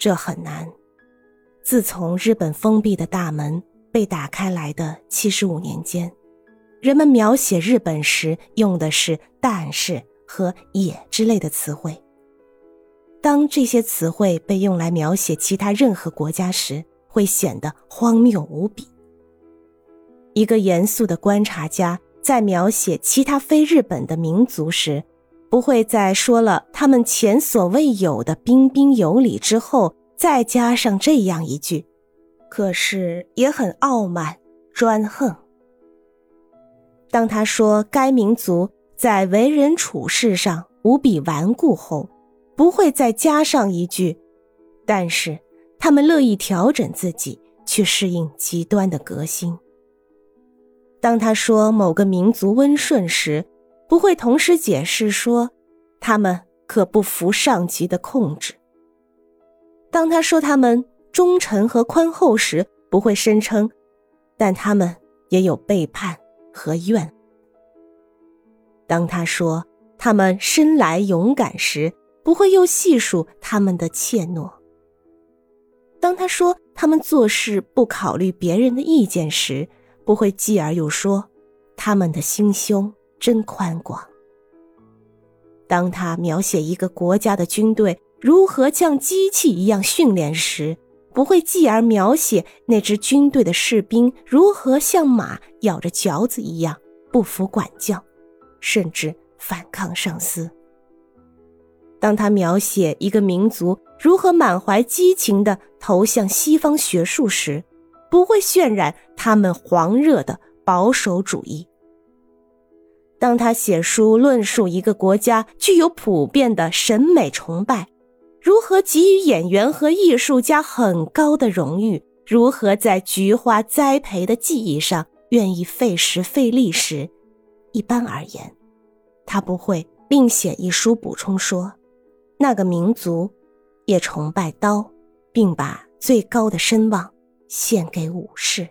这很难。自从日本封闭的大门被打开来的七十五年间，人们描写日本时用的是“但是”和“也”之类的词汇。当这些词汇被用来描写其他任何国家时，会显得荒谬无比。一个严肃的观察家在描写其他非日本的民族时，不会在说了他们前所未有的彬彬有礼之后。再加上这样一句，可是也很傲慢专横。当他说该民族在为人处事上无比顽固后，不会再加上一句，但是他们乐意调整自己去适应极端的革新。当他说某个民族温顺时，不会同时解释说，他们可不服上级的控制。当他说他们忠诚和宽厚时，不会声称，但他们也有背叛和怨。当他说他们生来勇敢时，不会又细数他们的怯懦。当他说他们做事不考虑别人的意见时，不会继而又说他们的心胸真宽广。当他描写一个国家的军队。如何像机器一样训练时，不会继而描写那支军队的士兵如何像马咬着嚼子一样不服管教，甚至反抗上司。当他描写一个民族如何满怀激情地投向西方学术时，不会渲染他们狂热的保守主义。当他写书论述一个国家具有普遍的审美崇拜。如何给予演员和艺术家很高的荣誉？如何在菊花栽培的技艺上愿意费时费力时，一般而言，他不会另写一书补充说，那个民族也崇拜刀，并把最高的声望献给武士。